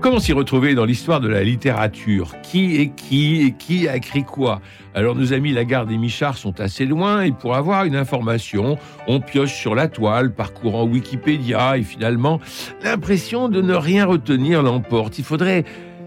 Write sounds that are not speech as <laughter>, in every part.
Comment s'y retrouver dans l'histoire de la littérature? Qui est qui et qui a écrit quoi? Alors nos amis Lagarde et Michard sont assez loin et pour avoir une information, on pioche sur la toile, parcourant Wikipédia et finalement l'impression de ne rien retenir l'emporte. Il faudrait,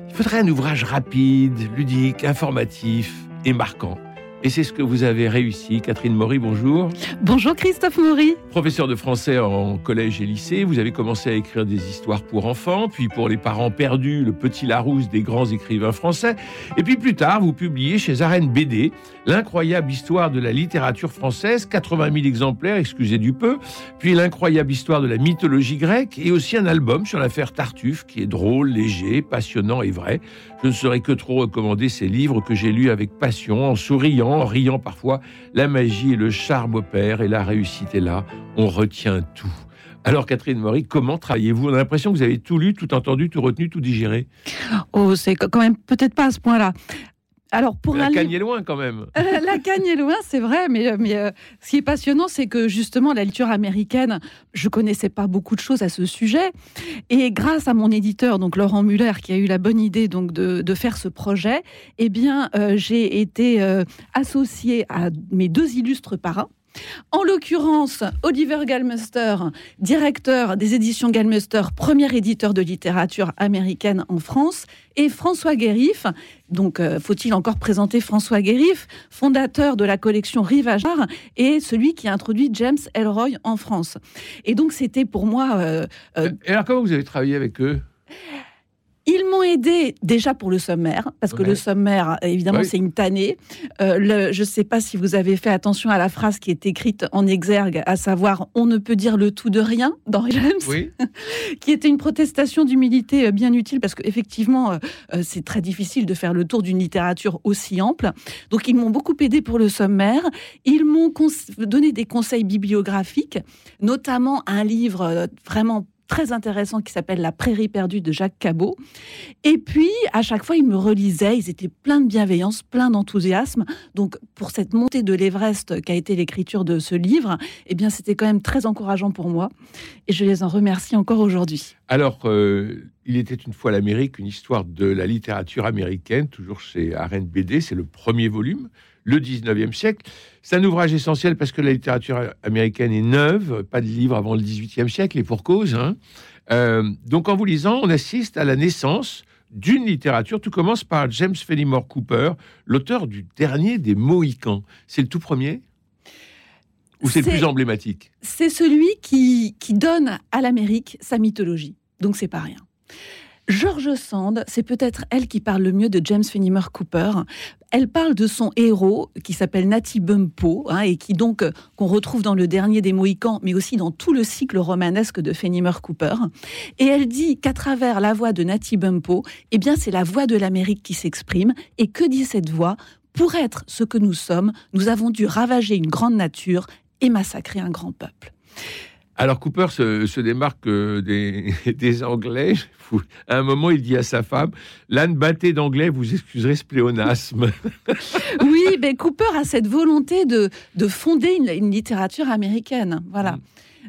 il faudrait un ouvrage rapide, ludique, informatif et marquant. Et c'est ce que vous avez réussi. Catherine Maury, bonjour. Bonjour Christophe Maury. Professeur de français en collège et lycée, vous avez commencé à écrire des histoires pour enfants, puis pour les parents perdus, le petit Larousse des grands écrivains français. Et puis plus tard, vous publiez chez Arène BD l'incroyable histoire de la littérature française, 80 000 exemplaires, excusez du peu, puis l'incroyable histoire de la mythologie grecque, et aussi un album sur l'affaire Tartuffe, qui est drôle, léger, passionnant et vrai. Je ne saurais que trop recommander ces livres que j'ai lus avec passion, en souriant en riant parfois, la magie et le charme opèrent et la réussite est là. On retient tout. Alors Catherine Maury, comment travaillez-vous? On a l'impression que vous avez tout lu, tout entendu, tout retenu, tout digéré. Oh, c'est quand même peut-être pas à ce point-là. Alors pour la cagne est loin quand même. Euh, la cagne est loin, c'est vrai, mais, mais euh, ce qui est passionnant, c'est que justement la lecture américaine, je connaissais pas beaucoup de choses à ce sujet, et grâce à mon éditeur, donc Laurent Muller, qui a eu la bonne idée donc de, de faire ce projet, eh bien euh, j'ai été associée à mes deux illustres parrains. En l'occurrence, Oliver Galmester, directeur des éditions Galmester, premier éditeur de littérature américaine en France, et François Guérif, donc euh, faut-il encore présenter François Guérif, fondateur de la collection Rivagard et celui qui a introduit James Elroy en France? Et donc c'était pour moi... Euh, euh, et alors comment vous avez travaillé avec eux? Ils m'ont aidé déjà pour le sommaire, parce que le sommaire, évidemment, c'est une tannée. Euh, je ne sais pas si vous avez fait attention à la phrase qui est écrite en exergue, à savoir « on ne peut dire le tout de rien » dans James, <laughs> qui était une protestation d'humilité euh, bien utile, parce qu'effectivement, euh, c'est très difficile de faire le tour d'une littérature aussi ample. Donc, ils m'ont beaucoup aidé pour le sommaire. Ils m'ont donné des conseils bibliographiques, notamment un livre vraiment très intéressant qui s'appelle La prairie perdue de Jacques Cabot. Et puis, à chaque fois, ils me relisaient, ils étaient pleins de bienveillance, pleins d'enthousiasme. Donc, pour cette montée de l'Everest qu'a été l'écriture de ce livre, eh bien, c'était quand même très encourageant pour moi. Et je les en remercie encore aujourd'hui. Alors, euh, il était une fois l'Amérique, une histoire de la littérature américaine, toujours chez Arène BD, c'est le premier volume le 19e siècle. C'est un ouvrage essentiel parce que la littérature américaine est neuve, pas de livre avant le 18e siècle, et pour cause. Hein. Euh, donc en vous lisant, on assiste à la naissance d'une littérature. Tout commence par James Fenimore Cooper, l'auteur du dernier des Mohicans. C'est le tout premier? Ou c'est le plus emblématique? C'est celui qui, qui donne à l'Amérique sa mythologie. Donc c'est pas rien. George Sand, c'est peut-être elle qui parle le mieux de James Fenimore Cooper. Elle parle de son héros qui s'appelle Natty Bumpo hein, et qui donc euh, qu'on retrouve dans le dernier des Mohicans, mais aussi dans tout le cycle romanesque de Fenimore Cooper. Et elle dit qu'à travers la voix de Natty Bumpo, eh bien c'est la voix de l'Amérique qui s'exprime. Et que dit cette voix? Pour être ce que nous sommes, nous avons dû ravager une grande nature et massacrer un grand peuple. Alors Cooper se, démarque euh, des, <laughs> Anglais. <laughs> À un moment, il dit à sa femme L'âne batté d'anglais, vous excuserez ce pléonasme. <laughs> oui, mais Cooper a cette volonté de, fonder une, littérature américaine. Voilà. Mm.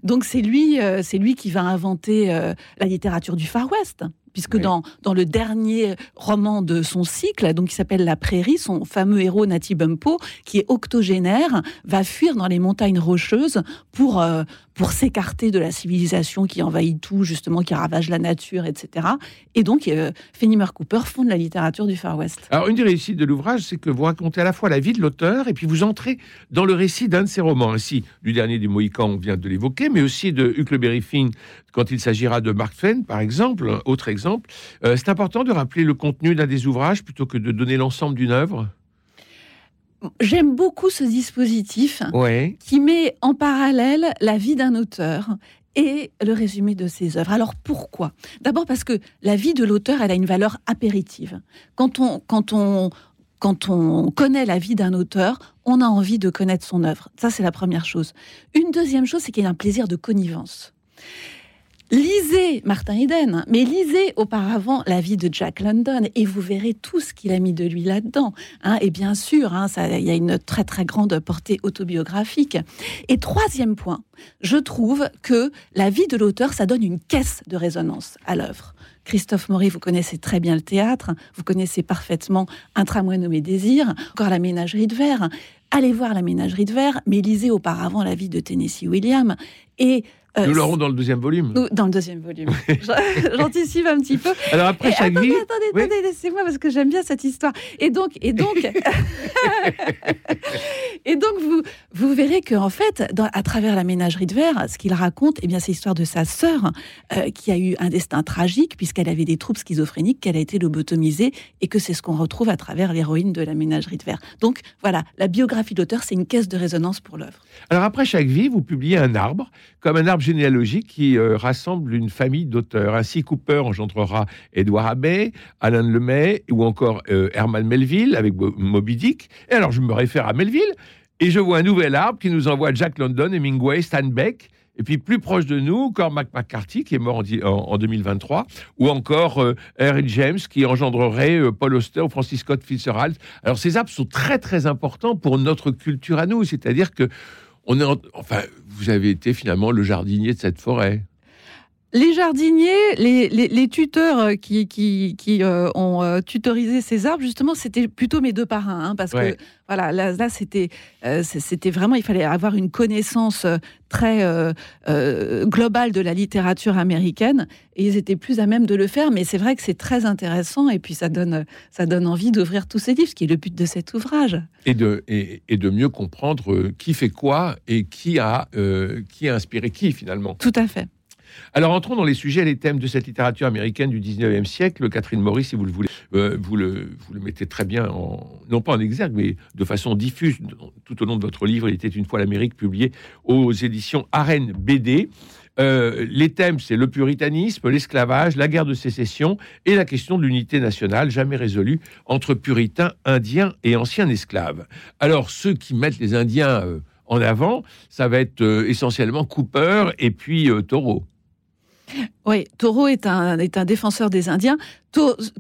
Donc c'est lui, euh, c'est lui qui va inventer euh, la littérature du Far West puisque dans, dans le dernier roman de son cycle, donc qui s'appelle La Prairie, son fameux héros Natty Bumpo, qui est octogénaire, va fuir dans les montagnes rocheuses pour, euh, pour s'écarter de la civilisation qui envahit tout, justement, qui ravage la nature, etc. Et donc, euh, Fenimore Cooper fonde la littérature du Far West. Alors, une des réussites de l'ouvrage, c'est que vous racontez à la fois la vie de l'auteur et puis vous entrez dans le récit d'un de ses romans, ainsi du dernier des Mohicans, on vient de l'évoquer, mais aussi de Huckleberry Finn, quand il s'agira de Mark Twain, par exemple, autre exemple. Euh, c'est important de rappeler le contenu d'un des ouvrages plutôt que de donner l'ensemble d'une œuvre? J'aime beaucoup ce dispositif qui met en parallèle la vie d'un auteur et le résumé de ses œuvres. Alors pourquoi? D'abord parce que la vie de l'auteur, elle a une valeur apéritive. Quand on, quand on quand on connaît la vie d'un auteur, on a envie de connaître son œuvre. Ça, c'est la première chose. Une deuxième chose, c'est qu'il y a un plaisir de connivence. Lisez Martin Eden, mais lisez auparavant la vie de Jack London et vous verrez tout ce qu'il a mis de lui là-dedans. Hein. et bien sûr, hein, il y a une très très grande portée autobiographique. Et troisième point, je trouve que la vie de l'auteur, ça donne une caisse de résonance à l'œuvre. Christophe Maury, vous connaissez très bien le théâtre, vous connaissez parfaitement Un tramway nommé Désir, encore la ménagerie de verre. Allez voir la ménagerie de verre, mais lisez auparavant la vie de Tennessee Williams et euh, Nous l'aurons dans le deuxième volume. dans le deuxième volume. <laughs> J'anticipe un petit peu. Alors après chaque attendez, Attendez, attendez, laissez-moi parce que j'aime bien cette histoire. Et donc, et donc, <laughs> <laughs> et donc vous, vous verrez que en fait, dans, à travers la ménagerie de verre, ce qu'il raconte, eh bien, c'est l'histoire de sa sœur euh, qui a eu un destin tragique puisqu'elle avait des troubles schizophréniques, qu'elle a été lobotomisée et que c'est ce qu'on retrouve à travers l'héroïne de la ménagerie de verre. Donc voilà, la biographie de l'auteur, c'est une caisse de résonance pour l'œuvre. Alors après chaque vie, vous publiez un arbre, comme un arbre généalogique qui euh, rassemble une famille d'auteurs. Ainsi, Cooper engendrera Edouard Abbey, Alain Lemay ou encore euh, Herman Melville avec Moby Dick. Et alors, je me réfère à Melville et je vois un nouvel arbre qui nous envoie Jack London, Hemingway, Stan Beck. Et puis plus proche de nous, Cormac McCarthy, qui est mort en, 2023, ou encore euh, James, qui engendrerait Paul Auster ou Francis Scott Fitzgerald. Alors ces arbres sont très très importants pour notre culture à nous, c'est-à-dire que on est enfin, vous avez été finalement le jardinier de cette forêt. Les jardiniers, les, tuteurs euh, qui, qui, euh, ont euh, tutorisé ces arbres, justement, c'était plutôt mes deux parrains, hein, parce que voilà, là, c'était, c'était vraiment, il fallait avoir une connaissance très globale de la littérature américaine, et ils étaient plus à même de le faire. Mais c'est vrai que c'est très intéressant, et puis ça donne, ça donne envie d'ouvrir tous ces livres, ce qui est le but de cet ouvrage. Et de, et, de mieux comprendre qui fait quoi et qui a, qui a inspiré qui finalement. Tout à fait. Alors entrons dans les sujets et les thèmes de cette littérature américaine du 19e siècle. Catherine Maurice, si vous le voulez, euh, vous, le, mettez très bien, en, non pas en exergue, mais de façon diffuse tout au long de votre livre. Il était une fois l'Amérique, publié aux éditions Arène BD. Euh, les thèmes, c'est le puritanisme, l'esclavage, la guerre de sécession et la question de l'unité nationale, jamais résolue entre puritains, indiens et anciens esclaves. Alors, ceux qui mettent les Indiens euh, en avant, ça va être essentiellement Cooper et puis Taureau. Oui, Taureau est un, est un défenseur des Indiens.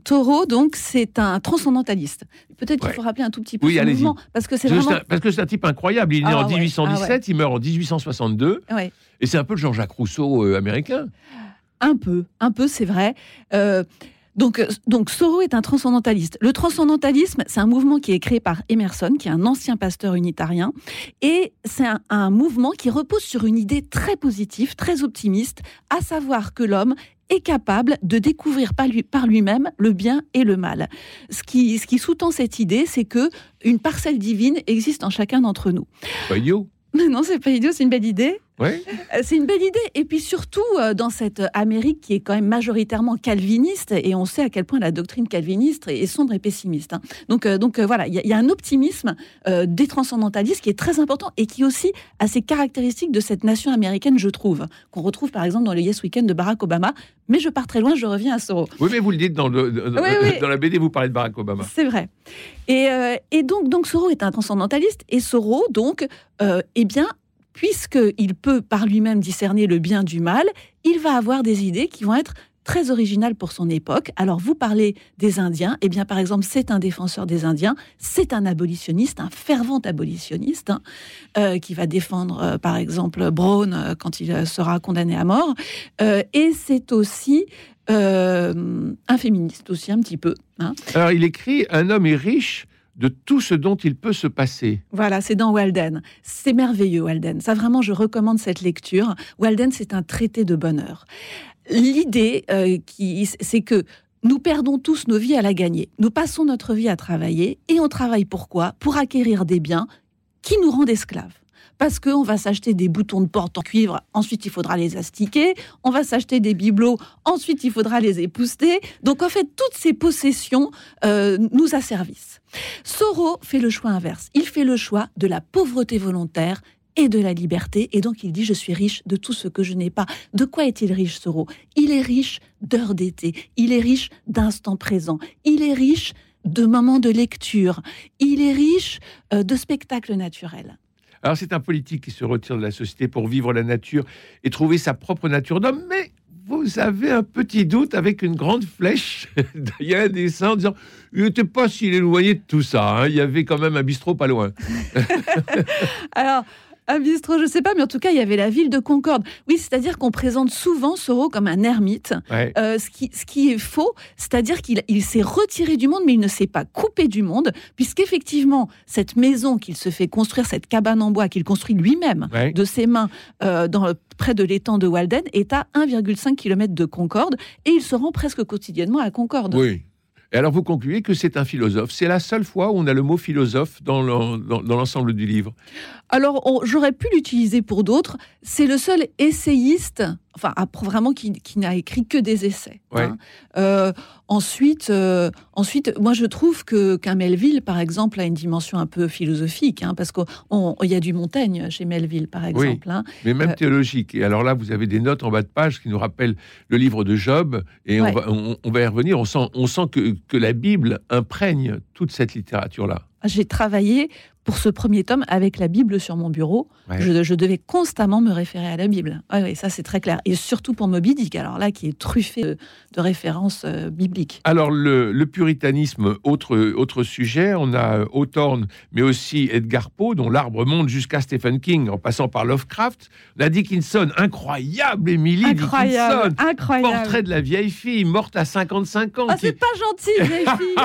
Taureau, donc, c'est un transcendentaliste. Peut-être qu'il faut rappeler un tout petit peu oui, son mouvement, parce que c'est vraiment... parce que c'est un type incroyable. Il est né ah en 1817, ah il meurt en 1862, et c'est un peu le Jean-Jacques Rousseau euh, américain. Un peu, un peu, c'est vrai. Euh, donc, euh, donc Soro est un transcendentaliste. Le transcendentalisme, c'est un mouvement qui est créé par Emerson, qui est un ancien pasteur unitarien, et c'est un, mouvement qui repose sur une idée très positive, très optimiste, à savoir que l'homme est capable de découvrir par, lui, par lui-même le bien et le mal. Ce qui, ce qui sous-tend cette idée, c'est que une parcelle divine existe en chacun d'entre nous. Pas idiot. <laughs> Non, c'est pas idiot, c'est une belle idée. Euh, c'est une belle idée. Et puis surtout, euh, dans cette Amérique qui est quand même majoritairement calviniste, et on sait à quel point la doctrine calviniste est sombre et pessimiste. Hein. Donc, euh, donc voilà, il y, a un optimisme des transcendantalistes qui est très important et qui aussi a ces caractéristiques de cette nation américaine, je trouve, qu'on retrouve par exemple dans le Yes Weekend de Barack Obama. Mais je pars très loin, je reviens à Soro. Oui, mais vous le dites dans, le, dans, la BD, vous parlez de Barack Obama. C'est vrai. Et, et, donc, donc Soro est un transcendantaliste, et Soro, donc, eh bien, puisqu'il peut par lui-même discerner le bien du mal, il va avoir des idées qui vont être très originales pour son époque. Alors vous parlez des Indiens, eh bien par exemple c'est un défenseur des Indiens, c'est un abolitionniste, un fervent abolitionniste, hein, euh, qui va défendre euh, par exemple Brown euh, quand il sera condamné à mort, et c'est aussi un féministe aussi un petit peu. Hein. Alors il écrit Un homme est riche de tout ce dont il peut se passer. Voilà, c'est dans Walden. C'est merveilleux, Walden. Ça, vraiment, je recommande cette lecture. Walden, c'est un traité de bonheur. L'idée, euh, c'est que nous perdons tous nos vies à la gagner. Nous passons notre vie à travailler et on travaille pourquoi Pour acquérir des biens qui nous rendent esclaves parce qu'on va s'acheter des boutons de porte en cuivre, ensuite il faudra les astiquer, on va s'acheter des bibelots, ensuite il faudra les épouster. Donc en fait, toutes ces possessions euh, nous asservissent. Soro fait le choix inverse. Il fait le choix de la pauvreté volontaire et de la liberté. Et donc il dit, je suis riche de tout ce que je n'ai pas. De quoi est-il riche, Soro? Il est riche d'heures d'été, il est riche d'instants présents, il est riche de moments de lecture. Il est riche euh, de spectacles naturels. Alors c'est un politique qui se retire de la société pour vivre la nature et trouver sa propre nature d'homme, mais vous avez un petit doute avec une grande flèche. Il y a en disant il n'était pas si éloigné de tout ça. Hein. Il y avait quand même un bistrot pas loin. <laughs> Alors, un bistrot, je sais pas, mais en tout cas, il y avait la ville de Concorde. Oui, c'est-à-dire qu'on présente souvent Soro comme un ermite, euh, ce, qui, ce qui est faux, c'est-à-dire qu'il il, s'est retiré du monde, mais il ne s'est pas coupé du monde, puisqu'effectivement, cette maison qu'il se fait construire, cette cabane en bois qu'il construit lui-même de ses mains euh, dans, près de l'étang de Walden, est à 1,5 km de Concorde, et il se rend presque quotidiennement à Concorde. Oui. Et alors vous concluez que c'est un philosophe. C'est la seule fois où on a le mot philosophe dans l'ensemble du livre. Alors j'aurais pu l'utiliser pour d'autres. C'est le seul essayiste enfin vraiment qui, n'a écrit que des essais. Hein. Euh, ensuite, euh, ensuite, moi je trouve que qu'un Melville, par exemple, a une dimension un peu philosophique, hein, parce qu'il y a du Montaigne chez Melville, par exemple. Hein. Mais même euh, théologique. Et alors là, vous avez des notes en bas de page qui nous rappellent le livre de Job, et on, va, on, va, y revenir. On sent, on sent que, que la Bible imprègne toute cette littérature-là. J'ai travaillé pour ce premier tome avec la Bible sur mon bureau. Je, devais constamment me référer à la Bible. Oui, ça c'est très clair. Et surtout pour Moby Dick, alors là, qui est truffé de, références euh, bibliques. Alors le, puritanisme, autre, autre sujet, on a Hawthorne, mais aussi Edgar Poe, dont l'arbre monte jusqu'à Stephen King, en passant par Lovecraft. On a Dickinson, incroyable Emily incroyable, Dickinson. Incroyable. Portrait de la vieille fille, morte à 55 ans. Ah, c'est pas gentil, vieille fille.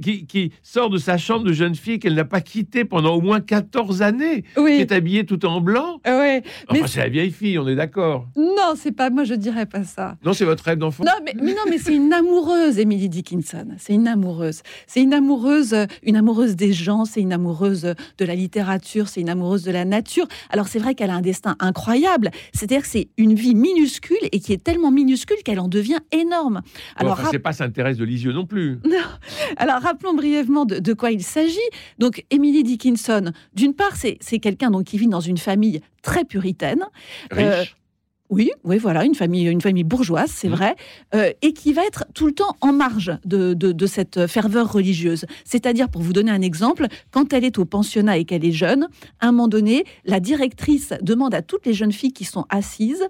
<laughs> qui, qui, sort de sa chambre de jeune fille qu'elle n'a pas quittée pendant au moins 14 années, qui est habillée tout en blanc. Oui. Enfin, c'est la vieille fille, on est d'accord. Non, c'est pas moi, je dirais pas ça. Non, c'est votre rêve d'enfant. Non, mais, non, mais c'est une amoureuse, Emily Dickinson. C'est une amoureuse. C'est une amoureuse, une amoureuse des gens. C'est une amoureuse de la littérature. C'est une amoureuse de la nature. Alors c'est vrai qu'elle a un destin incroyable. C'est-à-dire que c'est une vie minuscule et qui est tellement minuscule qu'elle en devient énorme. Alors, c'est pas s'intéresse de Lisieux non plus. Non. Alors rappelons brièvement de quoi il s'agit. Donc, Emily Dickinson, d'une part, c'est quelqu'un qui vit dans une famille très puritaine. Euh, Riche. Oui, oui, voilà, une famille, une famille bourgeoise, c'est mmh. vrai, euh, et qui va être tout le temps en marge de, cette ferveur religieuse. C'est-à-dire, pour vous donner un exemple, quand elle est au pensionnat et qu'elle est jeune, à un moment donné, la directrice demande à toutes les jeunes filles qui sont assises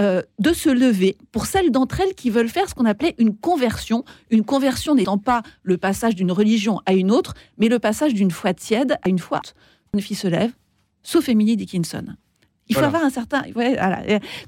euh, de se lever pour celles d'entre elles qui veulent faire ce qu'on appelait une conversion. Une conversion n'étant pas le passage d'une religion à une autre, mais le passage d'une foi tiède à une foi. Une fille se lève, sauf Emily Dickinson. Il faut avoir un certain.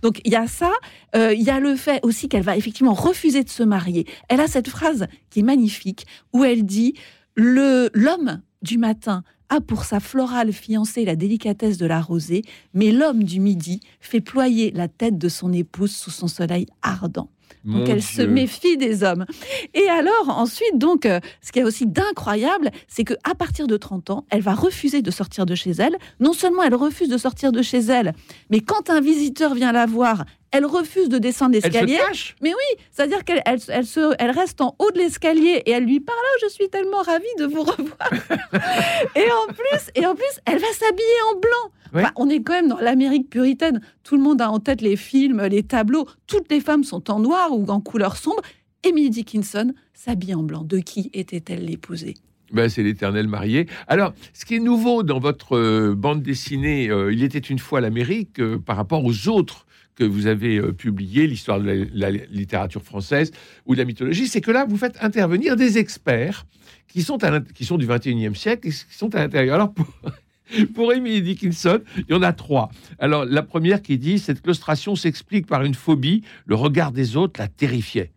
Donc il y a ça. Euh, il y a le fait aussi qu'elle va effectivement refuser de se marier. Elle a cette phrase qui est magnifique où elle dit le l'homme du matin a pour sa florale fiancée la délicatesse de la rosée, mais l'homme du midi fait ployer la tête de son épouse sous son soleil ardent. Donc elle se méfie des hommes. Et alors ensuite, donc, euh, ce qui est aussi d'incroyable, c'est que à partir de 30 ans, elle va refuser de sortir de chez elle. Non seulement elle refuse de sortir de chez elle, mais quand un visiteur vient la voir, elle refuse de descendre l'escalier. Mais oui, c'est-à-dire qu'elle elle, se, elle reste en haut de l'escalier et elle lui parle oh, je suis tellement ravie de vous revoir. <laughs> et en plus, et en plus, elle va s'habiller en blanc. on est quand même dans l'Amérique puritaine. Tout le monde a en tête les films, les tableaux. Toutes les femmes sont en noir ou en couleur sombre. Emily Dickinson s'habille en blanc. De qui était-elle l'épousée? Ben, c'est l'éternel marié. Alors, ce qui est nouveau dans votre euh, bande dessinée, euh, il était une fois l'Amérique euh, par rapport aux autres que vous avez euh, publié, l'histoire de la, littérature française ou de la mythologie, c'est que là, vous faites intervenir des experts qui sont, qui sont du 21e siècle et qui sont à l'intérieur. Alors, pour, <laughs> pour Emily Dickinson, il y en a trois. Alors, la première qui dit Cette claustration s'explique par une phobie, le regard des autres la terrifiait.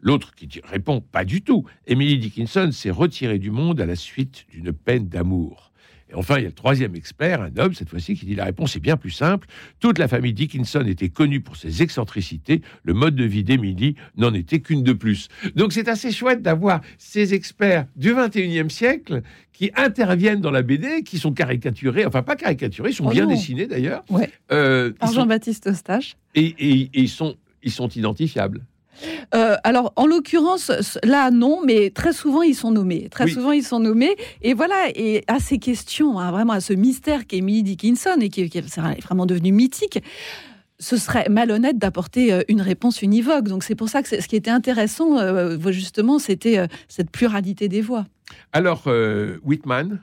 L'autre qui répond Pas du tout. Emily Dickinson s'est retirée du monde à la suite d'une peine d'amour. Et enfin, il y a le troisième expert, un homme cette fois-ci, qui dit la réponse est bien plus simple. Toute la famille Dickinson était connue pour ses excentricités. Le mode de vie d'Emily n'en était qu'une de plus. Donc c'est assez chouette d'avoir ces experts du 21e siècle qui interviennent dans la BD, qui sont caricaturés, enfin pas caricaturés, ils sont bien dessinés d'ailleurs. Ouais. Euh, Par Jean-Baptiste Eustache. Et, et, ils, sont, ils sont identifiables. Euh, alors, en l'occurrence, là, non, mais très souvent, ils sont nommés. Très souvent, ils sont nommés. Et voilà, et à ces questions, hein, vraiment à ce mystère qu'est Emily Dickinson, et qui, est vraiment devenu mythique, ce serait malhonnête d'apporter euh, une réponse univoque. Donc c'est pour ça que ce qui était intéressant, euh, justement, c'était cette pluralité des voix. Alors, Whitman,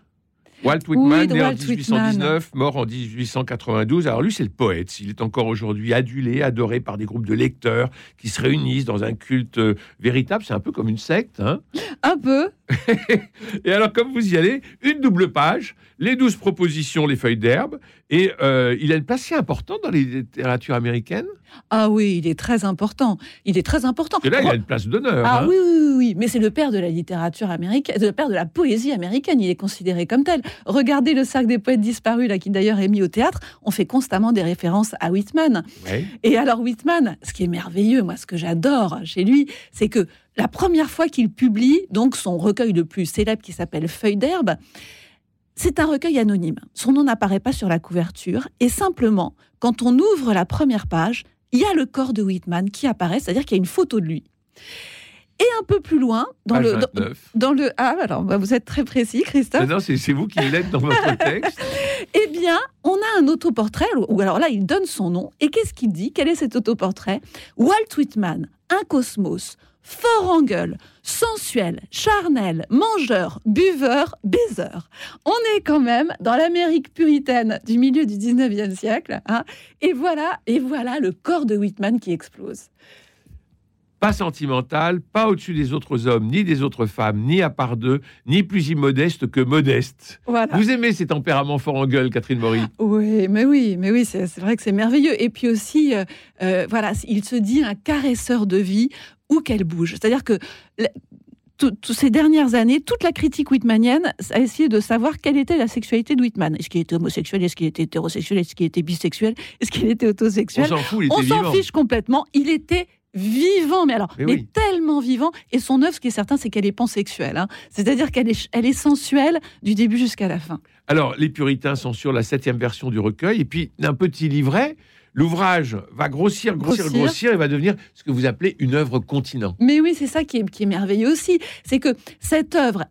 Walt Whitman, né en 1819, mort en 1892. Alors lui, c'est le poète. Il est encore aujourd'hui adulé, adoré par des groupes de lecteurs qui se réunissent dans un culte euh, véritable. C'est un peu comme une secte. Hein un peu. <laughs> et alors, comme vous y allez, une double page, les douze propositions, les feuilles d'herbe. Et euh, il a une place si importante dans les littératures américaines? Ah oui, il est très important. Il est très important. Et là, il a une place d'honneur. Ah hein. oui, oui, oui, Mais c'est le père de la littérature américaine, le père de la poésie américaine. Il est considéré comme tel. Regardez le cercle des poètes disparus, là, qui d'ailleurs est mis au théâtre. On fait constamment des références à Whitman. Et alors, Whitman, ce qui est merveilleux, moi, ce que j'adore chez lui, c'est que la première fois qu'il publie, donc son recueil le plus célèbre qui s'appelle Feuilles d'herbe, c'est un recueil anonyme. Son nom n'apparaît pas sur la couverture et simplement, quand on ouvre la première page, il y a le corps de Whitman qui apparaît, c'est-à-dire qu'il y a une photo de lui. Et un peu plus loin, dans le dans, le ah alors bah, vous êtes très précis, Christophe. Non, c'est vous qui l'êtes dans votre <laughs> texte. eh bien, on a un autoportrait ou alors là, il donne son nom et qu'est-ce qu'il dit? Quel est cet autoportrait? Walt Whitman, un cosmos, fort en gueule, sensuel, charnel, mangeur, buveur, baiseur. On est quand même dans l'Amérique puritaine du milieu du 19e siècle. Hein. et voilà, et voilà le corps de Whitman qui explose. Pas sentimental, pas au-dessus des autres hommes, ni des autres femmes, ni à part d'eux, ni plus immodeste que modeste. Vous aimez ces tempéraments forts en gueule, Catherine Maury Oui, mais oui, mais oui, c'est vrai que c'est merveilleux. Et puis aussi, euh, euh, voilà, il se dit un caresseur de vie où qu'elle bouge. C'est-à-dire que toutes ces dernières années, toute la critique whitmanienne a essayé de savoir quelle était la sexualité de Whitman. Est-ce qu'il était homosexuel? Est-ce qu'il était hétérosexuel? Est-ce qu'il était bisexuel? Est-ce qu'il était autosexuel On s'en fout, On s'en fiche complètement. Il était vivant, mais alors, mais, tellement vivant. Et son œuvre, ce qui est certain, c'est qu'elle est pansexuelle. Hein. C'est-à-dire qu'elle est, elle est sensuelle du début jusqu'à la fin. Alors, les puritains sont sur la septième version du recueil, et puis d'un petit livret l'ouvrage va grossir, grossir, grossir, et va devenir ce que vous appelez une œuvre continent. Mais oui, c'est ça qui est, qui est merveilleux aussi. C'est que cette œuvre,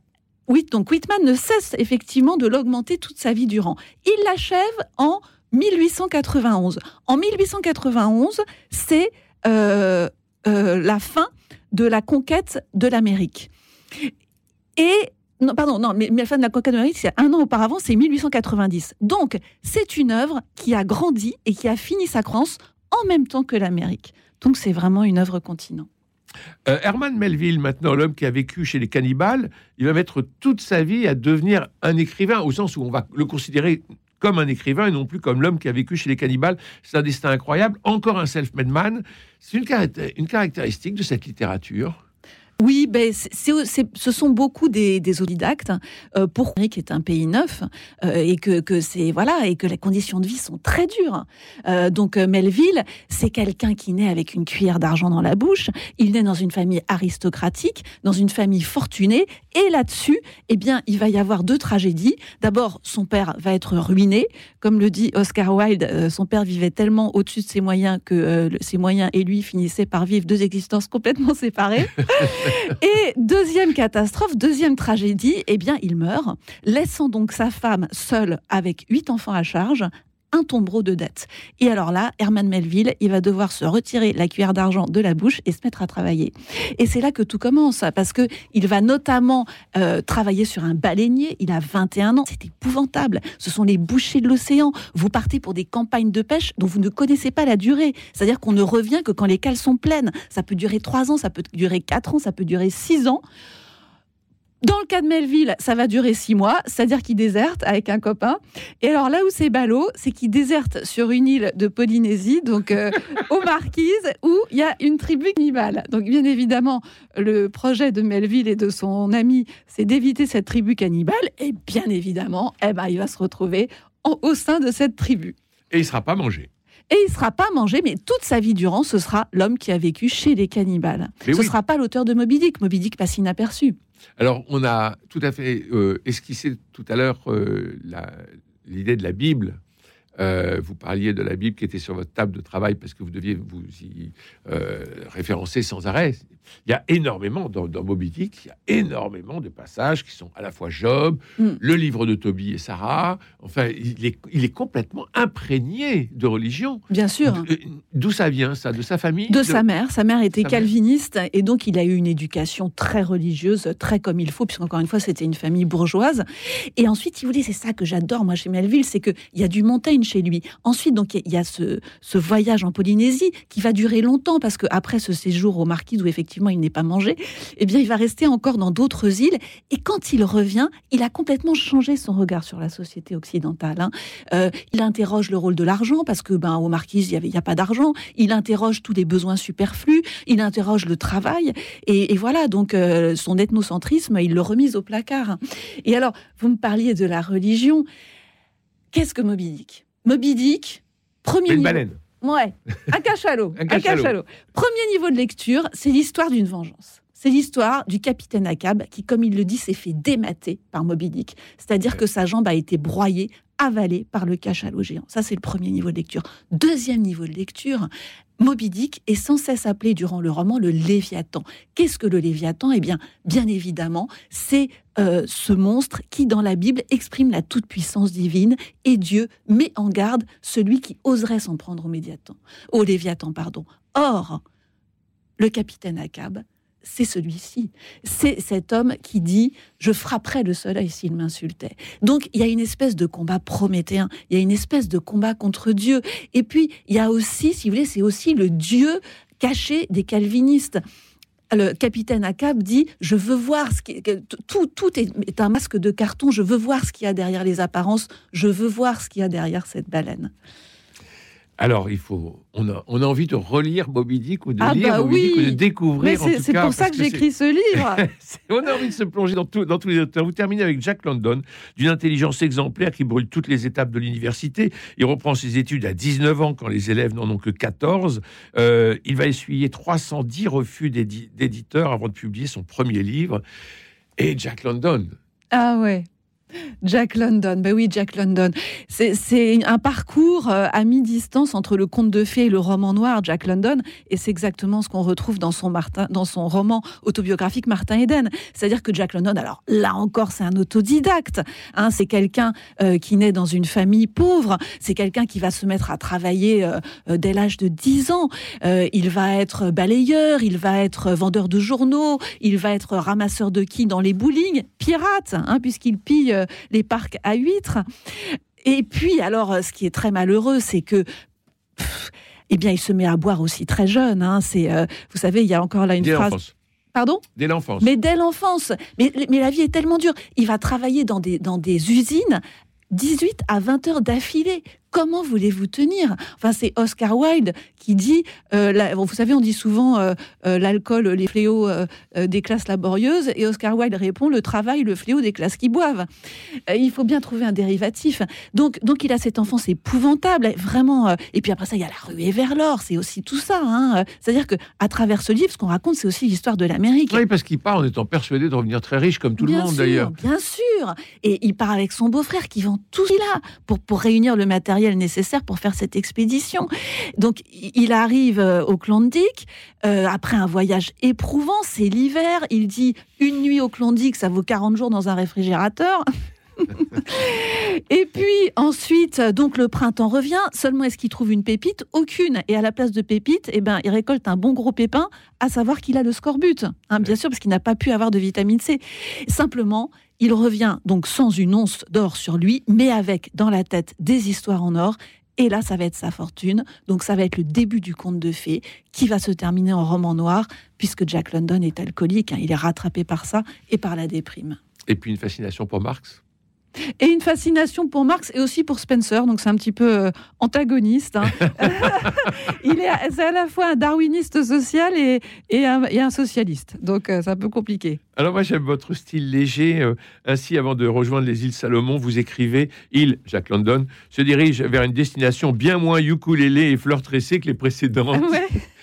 oui, donc Whitman ne cesse effectivement de l'augmenter toute sa vie durant. Il l'achève en 1891. En 1891, c'est euh, euh, la fin de la conquête de l'Amérique. Et non, pardon, non, mais, la fin de la conquête de l'Amérique, c'est un an auparavant, c'est 1890. Donc, c'est une œuvre qui a grandi et qui a fini sa croissance en même temps que l'Amérique. Donc, c'est vraiment une œuvre continent. Euh, Herman Melville, maintenant l'homme qui a vécu chez les cannibales, il va mettre toute sa vie à devenir un écrivain, au sens où on va le considérer comme un écrivain et non plus comme l'homme qui a vécu chez les cannibales. C'est un destin incroyable. Encore un self-made man. C'est une, caractéristique de cette littérature. Oui, ben, ce sont beaucoup des, des autodidactes euh, pour qui est un pays neuf euh, et que, que c'est voilà et que les conditions de vie sont très dures. Euh, donc euh, Melville, c'est quelqu'un qui naît avec une cuillère d'argent dans la bouche. Il naît dans une famille aristocratique, dans une famille fortunée, et là-dessus, eh bien, il va y avoir deux tragédies. D'abord, son père va être ruiné, comme le dit Oscar Wilde. son père vivait tellement au-dessus de ses moyens que ses moyens et lui finissaient par vivre deux existences complètement séparées. <laughs> <laughs> Et deuxième catastrophe, deuxième tragédie, eh bien, il meurt, laissant donc sa femme seule avec huit enfants à charge, un tombereau de dettes. Et alors là, Herman Melville, il va devoir se retirer la cuillère d'argent de la bouche et se mettre à travailler. Et c'est là que tout commence, parce que il va notamment euh, travailler sur un baleinier. Il a 21 ans. C'est épouvantable. Ce sont les bouchers de l'océan. Vous partez pour des campagnes de pêche dont vous ne connaissez pas la durée. C'est-à-dire qu'on ne revient que quand les cales sont pleines. Ça peut durer 3 ans, ça peut durer 4 ans, ça peut durer 6 ans. Dans le cas de Melville, ça va durer six mois, c'est-à-dire qu'il déserte avec un copain. Et alors là où c'est ballot, c'est qu'il déserte sur une île de Polynésie, donc euh, <laughs> aux Marquises, où il y a une tribu cannibale. Donc bien évidemment, le projet de Melville et de son ami, c'est d'éviter cette tribu cannibale. Et bien évidemment, eh ben, il va se retrouver au sein de cette tribu. Et il ne sera pas mangé. Et il ne sera pas mangé, mais toute sa vie durant, ce sera l'homme qui a vécu chez les cannibales. ce ne sera pas l'auteur de Moby Dick. Moby Dick passe inaperçu. Alors, on a tout à fait euh, esquissé tout à l'heure euh, l'idée de la Bible. Euh, vous parliez de la Bible qui était sur votre table de travail parce que vous deviez vous y euh, référencer sans arrêt. Il y a énormément, dans, dans Moby Dick, il y a énormément de passages qui sont à la fois Job, Mm. le livre de Tobie et Sarah. Enfin, il est, il est complètement imprégné de religion. Bien sûr. D'où ça vient, ça? De sa famille? De sa mère. Sa mère était Sa mère. calviniste et donc il a eu une éducation très religieuse, très comme il faut, puisqu'encore une fois c'était une famille bourgeoise. Et ensuite, si vous voulez, c'est ça que j'adore moi chez Melville, c'est qu'il y a du Montaigne lui. Ensuite, donc il y a ce, voyage en Polynésie qui va durer longtemps parce que après ce séjour aux Marquises où effectivement il n'est pas mangé, eh bien il va rester encore dans d'autres îles. Et quand il revient, il a complètement changé son regard sur la société occidentale. hein. Euh, il interroge le rôle de l'argent parce que ben aux Marquises il y avait il y a pas d'argent. Il interroge tous les besoins superflus. Il interroge le travail et, et voilà donc euh, son ethnocentrisme il le remise au placard. Et alors vous me parliez de la religion. Qu'est-ce que Moby Dick? Moby Dick, premier Une niveau- baleine. Ouais, un cachalot. <laughs> Un un cachalot. cachalot. Premier niveau de lecture, c'est l'histoire d'une vengeance. C'est l'histoire du capitaine Akab qui, comme il le dit, s'est fait démater par Moby Dick. C'est-à-dire que sa jambe a été broyée, avalée par le cachalot géant. Ça, c'est le premier niveau de lecture. Deuxième niveau de lecture, Moby Dick est sans cesse appelé durant le roman le Léviathan. Qu'est-ce que le Léviathan? Eh bien, bien évidemment, c'est euh, ce monstre qui, dans la Bible, exprime la toute-puissance divine et Dieu met en garde celui qui oserait s'en prendre au au Léviathan, pardon. Or, le capitaine Akab, c'est celui-ci. C'est cet homme qui dit Je frapperai le soleil s'il m'insultait. Donc, il y a une espèce de combat prométhéen, il y a une espèce de combat contre Dieu. Et puis, il y a aussi, si vous voulez, c'est aussi le Dieu caché des calvinistes. Le capitaine Akab dit Je veux voir ce qui. Tout, tout est un masque de carton, je veux voir ce qu'il y a derrière les apparences, je veux voir ce qu'il y a derrière cette baleine. Alors, il faut, on a, on a envie de relire Moby Dick ou de Ah lire bah Moby Dick ou de oui. découvrir. C'est pour ça que j'écris ce livre. <laughs> On a envie de se plonger dans, tout- dans tous les auteurs. Vous terminez avec Jack London, d'une intelligence exemplaire qui brûle toutes les étapes de l'université. Il reprend ses études à 19 ans quand les élèves n'en ont que 14. Euh, il va essuyer 310 refus d'édi- d'éditeurs avant de publier son premier livre. Et Jack London, Ah ouais. Jack London, ben oui, Jack London. C'est- un parcours euh, à mi-distance entre le conte de fées et le roman noir, Jack London, et c'est exactement ce qu'on retrouve dans son, Martin, dans son roman autobiographique Martin Eden. C'est-à-dire que Jack London, alors là encore, c'est un autodidacte. hein, c'est quelqu'un euh, qui naît dans une famille pauvre. C'est quelqu'un qui va se mettre à travailler euh, dès l'âge de 10 ans. Il va être balayeur, il va être vendeur de journaux, il va être ramasseur de quilles dans les bowling, pirate, hein, puisqu'il pille les parcs à huîtres. Et puis, alors, euh, ce qui est très malheureux, c'est que. pff, eh bien, il se met à boire aussi très jeune. hein. C'est, euh, vous savez, il y a encore là une dès phrase. l'enfance. Pardon? Dès l'enfance. mais dès l'enfance. Mais, mais la vie est tellement dure. Il va travailler dans des, dans des usines 18 à 20 heures d'affilée. Comment voulez-vous tenir? Enfin, c'est Oscar Wilde qui dit, euh, la- vous savez, on dit souvent euh, euh, l'alcool, les fléaux euh, des classes laborieuses, et Oscar Wilde répond le travail, le fléau des classes qui boivent. Il faut bien trouver un dérivatif. Donc, donc il a cette enfance épouvantable, vraiment. et puis après ça, il y a la ruée vers l'or. C'est aussi tout ça. hein. C'est-à-dire que à travers ce livre, ce qu'on raconte, c'est aussi l'histoire de l'Amérique. Oui, parce qu'il part en étant persuadé de revenir très riche, comme tout le monde d'ailleurs. Bien sûr. Et il part avec son beau-frère qui vend tout ce qu'il a pour, pour réunir le matériel nécessaire pour faire cette expédition. Donc il arrive euh, au Klondike euh, après un voyage éprouvant, c'est l'hiver. Il dit une nuit au Klondike, ça vaut 40 jours dans un réfrigérateur. <laughs> Et puis ensuite, donc le printemps revient. Seulement, est-ce qu'il trouve une pépite? Aucune. Et à la place de pépite, eh ben, il récolte un bon gros pépin, à savoir qu'il a le scorbut. Hein, bien sûr, parce qu'il n'a pas pu avoir de vitamine C. Simplement, il revient donc sans une once d'or sur lui, mais avec dans la tête des histoires en or. Et là, ça va être sa fortune. Donc, ça va être le début du conte de fées qui va se terminer en roman noir, puisque Jack London est alcoolique. hein. il est rattrapé par ça et par la déprime. Et puis une fascination pour Marx. Et une fascination pour Marx et aussi pour Spencer, donc c'est un petit peu euh, antagoniste. hein. <laughs> <laughs> Il est, c'est à la fois un darwiniste social et, et, un, et un socialiste, donc euh, c'est un peu compliqué. Alors moi j'aime votre style léger. euh, ainsi, avant de rejoindre les îles Salomon, vous écrivez Il, Jack London, se dirige vers une destination bien moins ukulélé et fleurs tressées que les précédentes. Ouais. <laughs>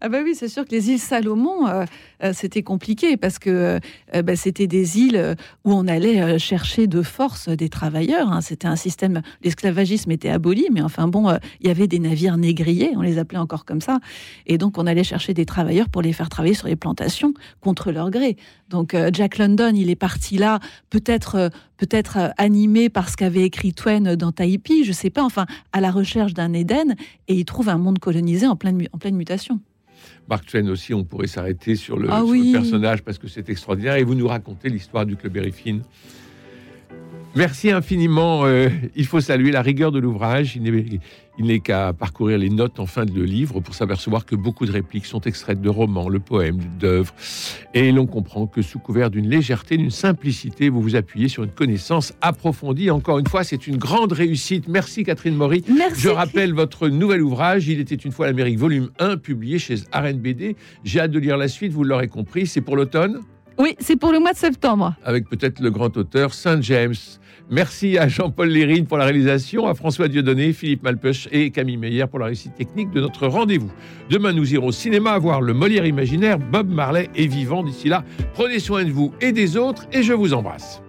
ah bah oui, c'est sûr que les îles Salomon, euh, euh, c'était compliqué parce que euh, bah, c'était des îles où on allait chercher de force des travailleurs. Hein. C'était un système, l'esclavagisme était aboli, mais enfin bon, il y avait des navires négriers, on les appelait encore comme ça, et donc on allait chercher des travailleurs pour les faire travailler sur les plantations contre leur gré. Donc Jack London, il est parti là, peut-être peut-être animé par ce qu'avait écrit Twain dans Taipei, je sais pas, enfin à la recherche d'un Éden, et il trouve un monde colonisé en pleine, en pleine mutation. Mark Twain aussi, on pourrait s'arrêter sur, le, ah personnage parce que c'est extraordinaire. Et vous nous racontez l'histoire du Club Fine. Merci infiniment. Euh, il faut saluer la rigueur de l'ouvrage. Il n'est qu'à parcourir les notes en fin de livre pour s'apercevoir que beaucoup de répliques sont extraites de romans, le poème, d'œuvres. Et l'on comprend que sous couvert d'une légèreté, d'une simplicité, vous vous appuyez sur une connaissance approfondie. Encore une fois, c'est une grande réussite. Merci Catherine Maury. Je rappelle votre nouvel ouvrage, Il était une fois l'Amérique, volume 1, publié chez RNBD. J'ai hâte de lire la suite, vous l'aurez compris. C'est pour l'automne oui, c'est pour le mois de septembre. Avec peut-être le grand auteur Saint James. Merci à Jean-Paul Lérine pour la réalisation, à François Dieudonné, Philippe Malpeuch et Camille Meyer pour la réussite technique de notre rendez-vous. Demain, nous irons au cinéma voir le Molière imaginaire. Bob Marley est vivant. D'ici là, prenez soin de vous et des autres et je vous embrasse.